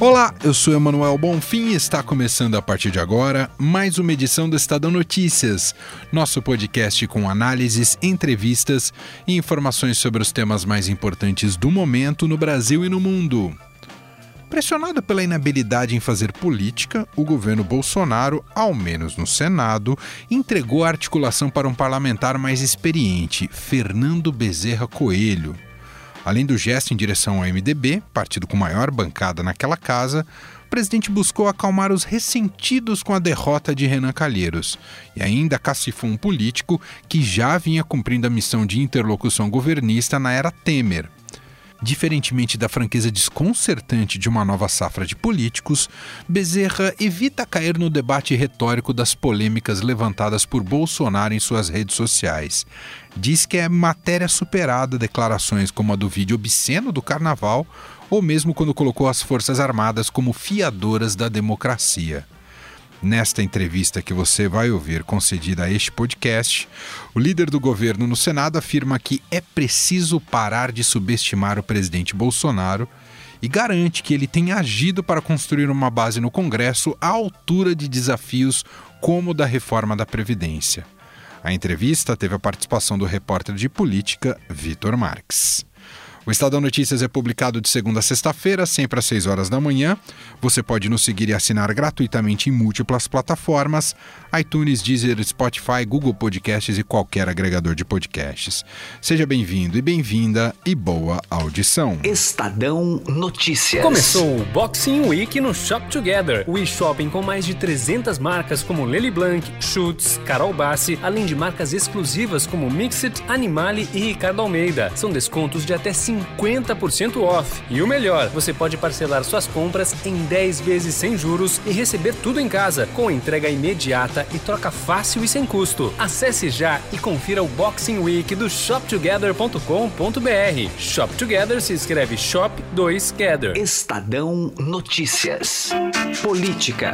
Olá, eu sou Emanuel Bonfim e está começando a partir de agora mais uma edição do Estadão Notícias, nosso podcast com análises, entrevistas e informações sobre os temas mais importantes do momento no Brasil e no mundo. Pressionado pela inabilidade em fazer política, o governo Bolsonaro, ao menos no Senado, entregou a articulação para um parlamentar mais experiente, Fernando Bezerra Coelho. Além do gesto em direção ao MDB, partido com maior bancada naquela casa, o presidente buscou acalmar os ressentidos com a derrota de Renan Calheiros e ainda cacifou um político que já vinha cumprindo a missão de interlocução governista na era Temer. Diferentemente da franqueza desconcertante de uma nova safra de políticos, Bezerra evita cair no debate retórico das polêmicas levantadas por Bolsonaro em suas redes sociais. Diz que é matéria superada declarações como a do vídeo obsceno do carnaval, ou mesmo quando colocou as Forças Armadas como fiadoras da democracia. Nesta entrevista que você vai ouvir concedida a este podcast, o líder do governo no Senado afirma que é preciso parar de subestimar o presidente Bolsonaro e garante que ele tem agido para construir uma base no Congresso à altura de desafios como o da reforma da Previdência. A entrevista teve a participação do repórter de política Vitor Marques. O Estadão Notícias é publicado de segunda a sexta-feira, sempre às 6 horas da manhã. Você pode nos seguir e assinar gratuitamente em múltiplas plataformas: iTunes, Deezer, Spotify, Google Podcasts e qualquer agregador de podcasts. Seja bem-vindo e bem-vinda e boa audição. Estadão Notícias. Começou o Boxing Week no Shop Together, o e-shopping com mais de 300 marcas como Lely Blanc, Schutz, Carol Bassi, além de marcas exclusivas como Mixit, Animale e Ricardo Almeida. São descontos de até 50% off. E o melhor, você pode parcelar suas compras em 10 vezes sem juros e receber tudo em casa, com entrega imediata e troca fácil e sem custo. Acesse já e confira o Boxing Week do shoptogether.com.br. Shop Together se escreve Shop 2 Gather. Estadão Notícias. Política.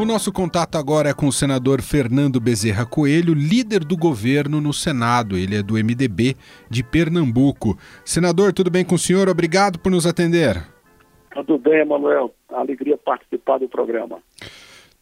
O nosso contato agora é com o senador Fernando Bezerra Coelho, líder do governo no Senado. Ele é do MDB de Pernambuco. Senador, tudo bem com o senhor? Obrigado por nos atender. Tudo bem, Emanuel. Alegria participar do programa.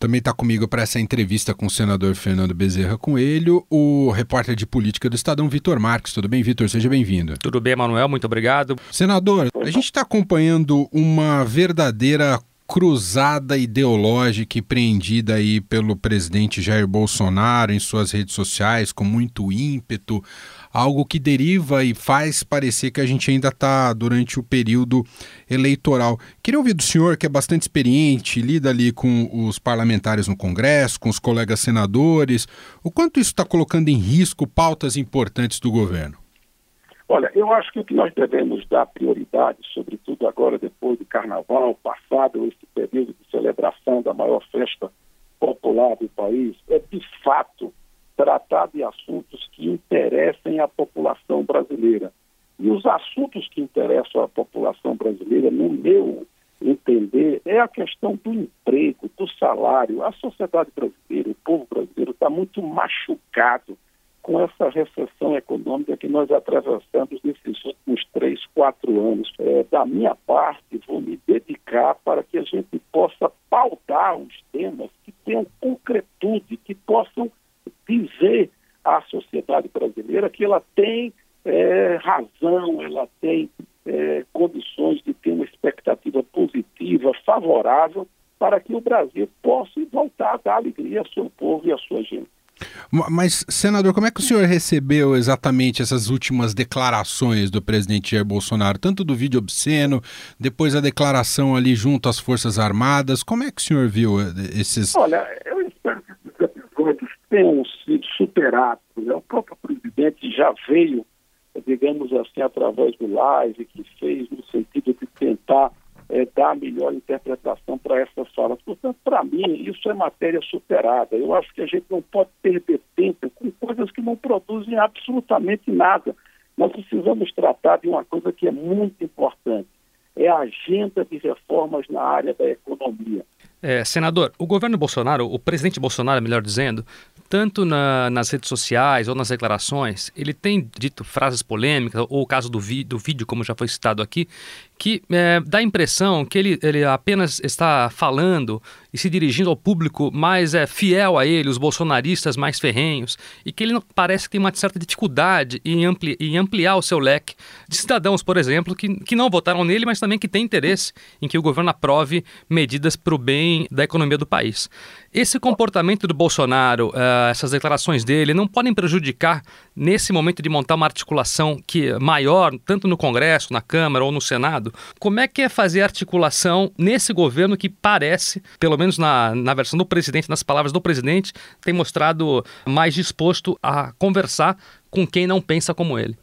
Também está comigo para essa entrevista com o senador Fernando Bezerra Coelho, o repórter de política do Estadão, Vitor Marques. Tudo bem, Vitor? Seja bem-vindo. Tudo bem, Manuel. Muito obrigado. Senador, a gente está acompanhando uma verdadeira cruzada ideológica empreendida aí pelo presidente Jair Bolsonaro em suas redes sociais com muito ímpeto, algo que deriva e faz parecer que a gente ainda está durante o período eleitoral. Queria ouvir do senhor, que é bastante experiente, lida ali com os parlamentares no Congresso, com os colegas senadores, o quanto isso está colocando em risco pautas importantes do governo? Olha, eu acho que o que nós devemos dar prioridade, sobretudo agora depois do carnaval, passado esse período de celebração da maior festa popular do país, é de fato tratar de assuntos que interessem à população brasileira. E os assuntos que interessam à população brasileira, no meu entender, é a questão do emprego, do salário. A sociedade brasileira, o povo brasileiro está muito machucado com essa recessão econômica que nós atravessamos nesses últimos três, quatro anos. É, da minha parte, vou me dedicar para que a gente possa pautar os temas que tenham concretude, que possam dizer à sociedade brasileira que ela tem é, razão, ela tem é, condições de ter uma expectativa positiva, favorável, para que o Brasil possa voltar a dar alegria ao seu povo e à sua gente. Mas, senador, como é que o senhor recebeu exatamente essas últimas declarações do presidente Jair Bolsonaro, tanto do vídeo obsceno, depois a declaração ali junto às Forças Armadas? Como é que o senhor viu eh, esses. Olha, eu espero que esses episódios tenham sido superados. Né? O próprio presidente já veio, digamos assim, através do live, que fez no sentido de tentar é, dar a melhor interpretação para essas falas. Portanto, para mim, isso é matéria superada. Eu acho que a gente não pode perder tempo com coisas que não produzem absolutamente nada. Nós precisamos tratar de uma coisa que é muito importante: é a agenda de reformas na área da economia. É, senador, o governo Bolsonaro, o presidente Bolsonaro, melhor dizendo, tanto na, nas redes sociais ou nas declarações, ele tem dito frases polêmicas, ou o caso do, vi, do vídeo, como já foi citado aqui, que é, dá a impressão que ele, ele apenas está falando e se dirigindo ao público mais é, fiel a ele, os bolsonaristas mais ferrenhos, e que ele não, parece que tem uma certa dificuldade em, ampli, em ampliar o seu leque de cidadãos, por exemplo, que, que não votaram nele, mas também que têm interesse em que o governo aprove medidas para o bem da economia do país. Esse comportamento do Bolsonaro, uh, essas declarações dele, não podem prejudicar, nesse momento de montar uma articulação que é maior, tanto no Congresso, na Câmara ou no Senado? Como é que é fazer articulação nesse governo que parece, pelo menos na, na versão do presidente, nas palavras do presidente, tem mostrado mais disposto a conversar com quem não pensa como ele?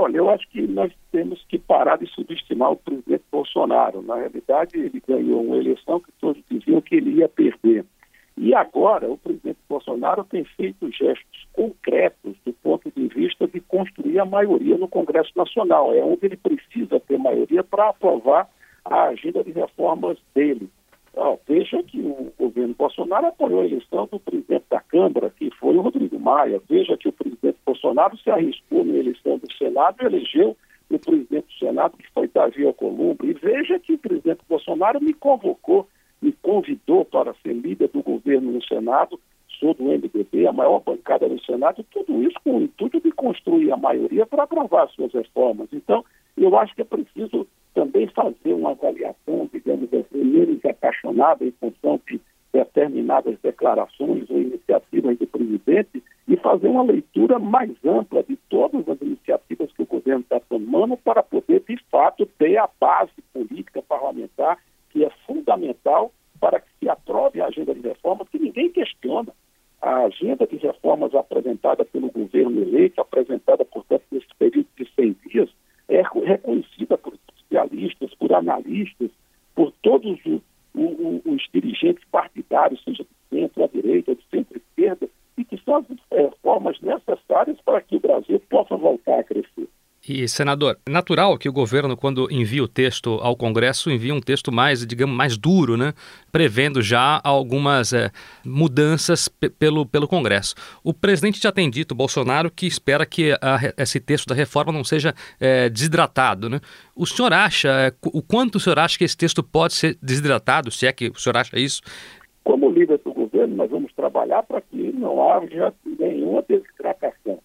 Olha, eu acho que nós temos que parar de subestimar o presidente Bolsonaro. Na realidade, ele ganhou uma eleição que todos diziam que ele ia perder. E agora o presidente Bolsonaro tem feito gestos concretos do ponto de vista de construir a maioria no Congresso Nacional. É onde ele precisa ter maioria para aprovar a agenda de reformas dele. Veja que o governo Bolsonaro apoiou a eleição do presidente da Câmara, que foi o Rodrigo Maia. Veja que o presidente Bolsonaro se arriscou na eleição do Senado e elegeu o presidente do Senado, que foi Davi Alcolumbre. E veja que o presidente Bolsonaro me convocou me convidou para ser líder do governo no Senado, sou do MDB, a maior bancada no Senado, tudo isso com o intuito de construir a maioria para aprovar suas reformas. Então, eu acho que é preciso também fazer uma em função de determinadas declarações ou iniciativas do presidente e fazer uma leitura mais ampla de todas as iniciativas que o governo está tomando para poder, de fato, ter a base política parlamentar que é fundamental para que se aprove a agenda de reformas, que ninguém questiona. A agenda de reformas apresentada pelo governo eleito, apresentada, portanto, nesse período de 100 dias, é reconhecida por especialistas, por analistas, por todos os, os, os dirigentes partidários, seja de centro, à direita, de centro-esquerda, e que são as reformas necessárias para que o Brasil possa voltar a crescer. E, senador, natural que o governo, quando envia o texto ao Congresso, envie um texto mais, digamos, mais duro, né? prevendo já algumas é, mudanças pelo, pelo Congresso. O presidente já tem dito, Bolsonaro, que espera que a, esse texto da reforma não seja é, desidratado. Né? O senhor acha, é, o quanto o senhor acha que esse texto pode ser desidratado, se é que o senhor acha isso? Como líder do governo, nós vamos trabalhar para que não haja nenhuma desidratação.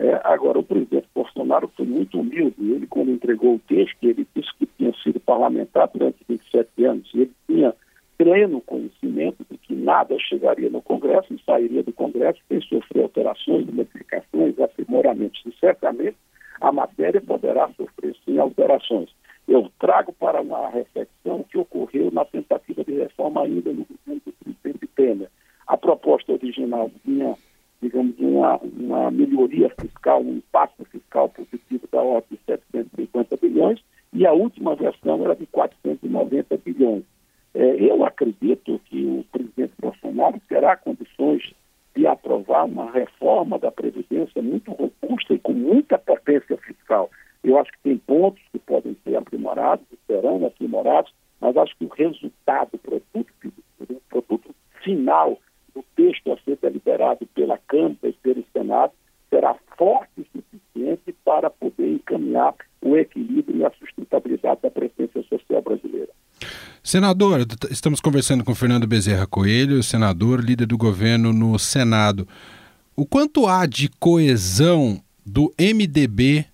É, agora, o presidente Bolsonaro foi muito humilde. Ele, quando entregou o texto, ele disse que tinha sido parlamentar durante 27 anos. Ele tinha pleno conhecimento de que nada chegaria no Congresso e sairia do Congresso sem sofrer alterações, modificações, aprimoramentos. E certamente a matéria poderá sofrer sim alterações. Eu trago para uma reflexão o que ocorreu na tentativa de reforma ainda no governo do presidente Temer. A proposta original vinha melhoria fiscal, um impacto fiscal positivo da ordem de 750 bilhões, e a última versão era de 490 bilhões. É, eu acredito que o presidente Bolsonaro terá condições de aprovar uma reforma da Previdência muito robusta e com muita potência fiscal. Eu acho que tem pontos que podem ser aprimorados, serão aprimorados, mas acho que o resultado, o produto, o produto final o texto a ser deliberado pela Câmara e pelo Senado será forte o suficiente para poder encaminhar o equilíbrio e a sustentabilidade da presença social brasileira. Senador, estamos conversando com Fernando Bezerra Coelho, senador, líder do governo no Senado. O quanto há de coesão do MDB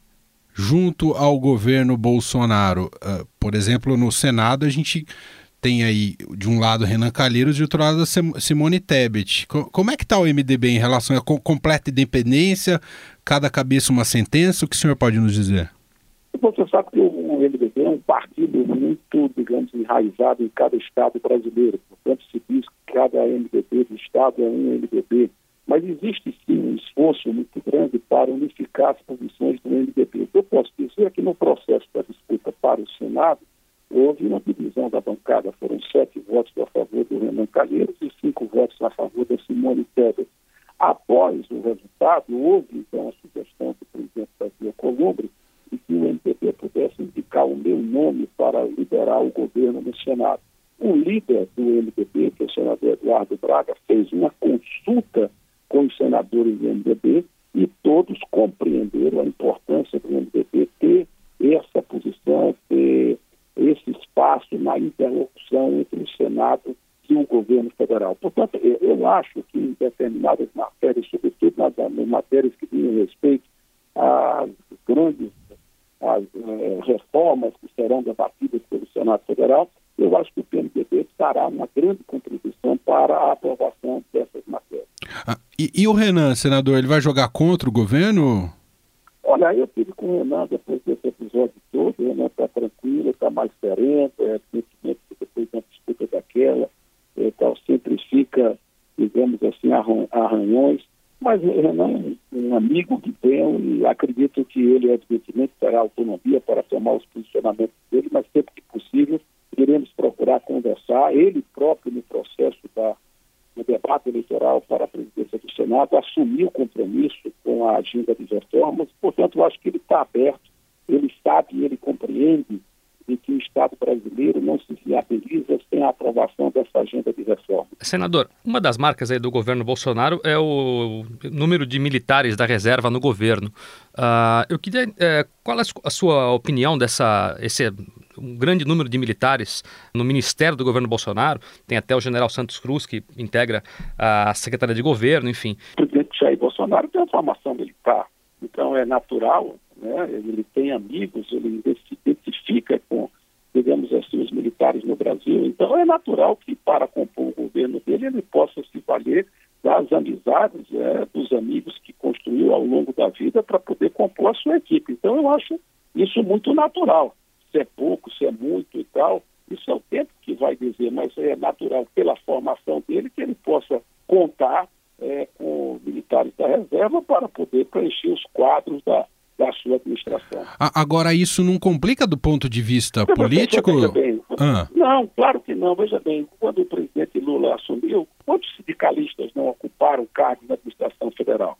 junto ao governo Bolsonaro? Uh, por exemplo, no Senado a gente tem aí de um lado Renan Calheiros e de outro lado Simone Tebet. Como é que está o MDB em relação à completa independência, cada cabeça uma sentença? O que o senhor pode nos dizer? Você sabe que o MDB é um partido muito, digamos, enraizado em cada estado brasileiro. Portanto, se diz que cada MDB do estado é um MDB. Mas existe sim um esforço muito grande para unificar as posições do MDB. O que eu posso dizer é que no processo da disputa para o Senado, houve uma divisão da bancada. Foram sete votos a favor do Renan Calheiros e cinco votos a favor da Simone Tebet. Após o resultado, houve então a sugestão do presidente Brasil Columbre de que o MDB pudesse meu nome para liderar o governo no Senado. O líder do MDB, que é o senador Eduardo Braga, fez uma consulta com os senadores do MDB e todos compreenderam a importância do MDB ter essa posição, ter esse espaço na interlocução entre o Senado e o governo federal. Portanto, eu, acho que em determinadas matérias, sobretudo nas, matérias que dizem respeito às grandes as, eh, reformas serão debatidas pelo Senado Federal, eu acho que o PMDB dará uma grande contribuição para a aprovação dessas matérias. Ah, e, e, o Renan, senador, ele vai jogar contra o governo? Olha, eu tive com o Renan depois desse episódio todo, o Renan está tranquilo, está mais sereno, é, sentimento que depois da disputa daquela, é, tal, sempre fica, digamos assim, arranhões, mas o Renan é um amigo que tenho e acredito que ele, evidentemente, terá autonomia para tomar os posicionamentos dele, mas sempre que possível, iremos procurar conversar, ele próprio no processo da, do debate eleitoral para a presidência do Senado, assumiu compromisso com a agenda de reformas, portanto, acho que ele está aberto, ele sabe e ele compreende de que o Estado brasileiro não se viabiliza sem a aprovação dessa agenda de reforma. Senador, uma das marcas aí do governo Bolsonaro é o número de militares da reserva no governo. Uh, eu queria, é, qual a sua opinião dessa esse um grande número de militares no Ministério do governo Bolsonaro? Tem até o General Santos Cruz que integra a Secretaria de Governo, enfim. O presidente Jair Bolsonaro tem uma formação militar, então é natural né? ele tem amigos, ele se identifica com, digamos assim, os militares no Brasil. Então é natural que para compor o governo dele ele possa se valer das amizades, é, dos amigos que construiu ao longo da vida para poder compor a sua equipe. Então eu acho isso muito natural. Se é pouco, se é muito e tal, isso é o tempo que vai dizer, mas é natural pela formação dele que ele possa contar é, com militares da reserva para poder preencher os quadros da, da sua administração. Agora, isso não complica do ponto de vista não, político? Veja bem, ah. Não, claro que não. Veja bem, quando o presidente Lula assumiu, quantos sindicalistas não ocuparam cargos na administração federal?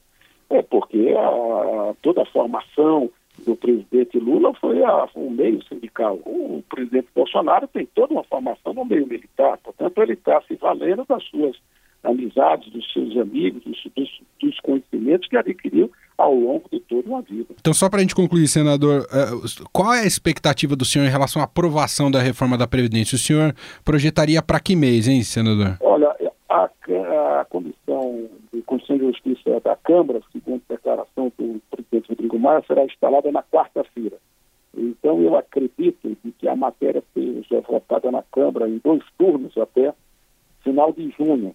É porque a, toda a formação do presidente Lula foi a, o meio sindical. O presidente Bolsonaro tem toda uma formação no meio militar, portanto, ele está se valendo das suas amizades, dos seus amigos, dos, dos, dos conhecimentos que adquiriu ao longo de toda uma vida. Então, só para a gente concluir, senador, é, qual é a expectativa do senhor em relação à aprovação da reforma da Previdência? O senhor projetaria para que mês, hein, senador? Olha, a, a Comissão de Constituição e Justiça da Câmara, segundo declaração do presidente Rodrigo Maia, será instalada na quarta-feira. Então, eu acredito que a matéria seja votada na Câmara em dois turnos até final de junho.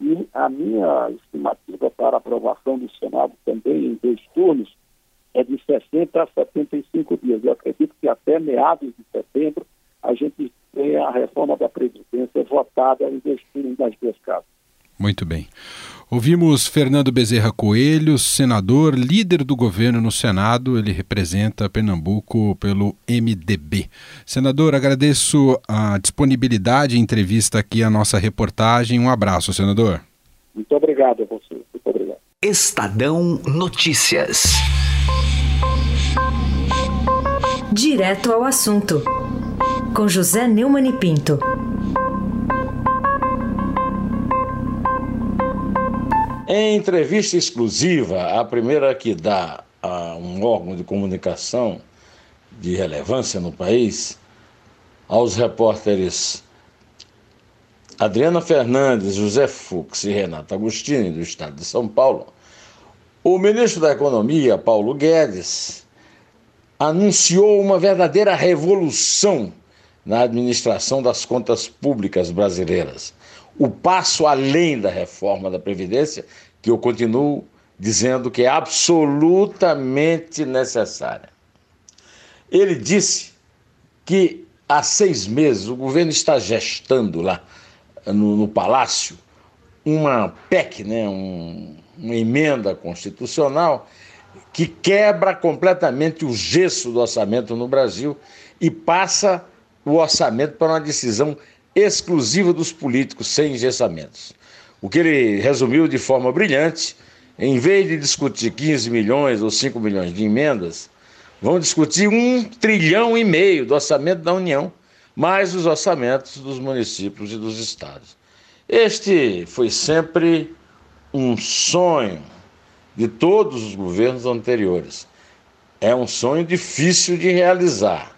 E a minha estimativa para aprovação do Senado também em dois turnos é de 60 a 75 dias. Eu acredito que até meados de setembro a gente tenha a reforma da Previdência votada em dois turnos das duas casas. Muito bem. Ouvimos Fernando Bezerra Coelho, senador, líder do governo no Senado. Ele representa Pernambuco pelo MDB. Senador, agradeço a disponibilidade e entrevista aqui à nossa reportagem. Um abraço, senador. Muito obrigado a você. Muito obrigado. Estadão Notícias. Direto ao assunto. Com José Neumann e Pinto. Em entrevista exclusiva, a primeira que dá a um órgão de comunicação de relevância no país, aos repórteres Adriana Fernandes, José Fux e Renato Agostini, do estado de São Paulo, o ministro da Economia, Paulo Guedes, anunciou uma verdadeira revolução na administração das contas públicas brasileiras o passo além da reforma da Previdência, que eu continuo dizendo que é absolutamente necessária. Ele disse que há seis meses o governo está gestando lá no, no Palácio uma PEC, né, um, uma emenda constitucional que quebra completamente o gesso do orçamento no Brasil e passa o orçamento para uma decisão exclusiva dos políticos, sem engessamentos. O que ele resumiu de forma brilhante, em vez de discutir 15 milhões ou 5 milhões de emendas, vão discutir um trilhão e meio do orçamento da União, mais os orçamentos dos municípios e dos estados. Este foi sempre um sonho de todos os governos anteriores. É um sonho difícil de realizar,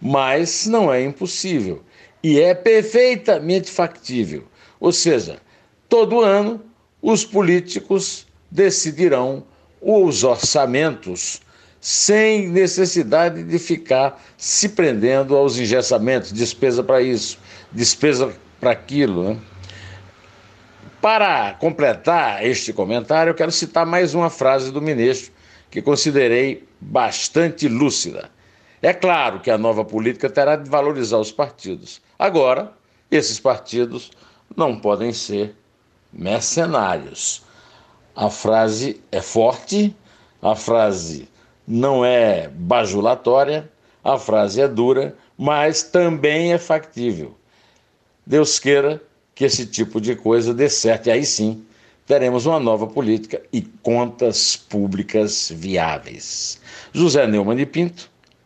mas não é impossível e é perfeitamente factível. Ou seja, todo ano os políticos decidirão os orçamentos sem necessidade de ficar se prendendo aos engessamentos, despesa para isso, despesa para aquilo. Né? Para completar este comentário, eu quero citar mais uma frase do ministro que considerei bastante lúcida. É claro que a nova política terá de valorizar os partidos. Agora, esses partidos não podem ser mercenários. A frase é forte, a frase não é bajulatória, a frase é dura, mas também é factível. Deus queira que esse tipo de coisa dê certo. E aí sim, teremos uma nova política e contas públicas viáveis. José Neumann de Pinto,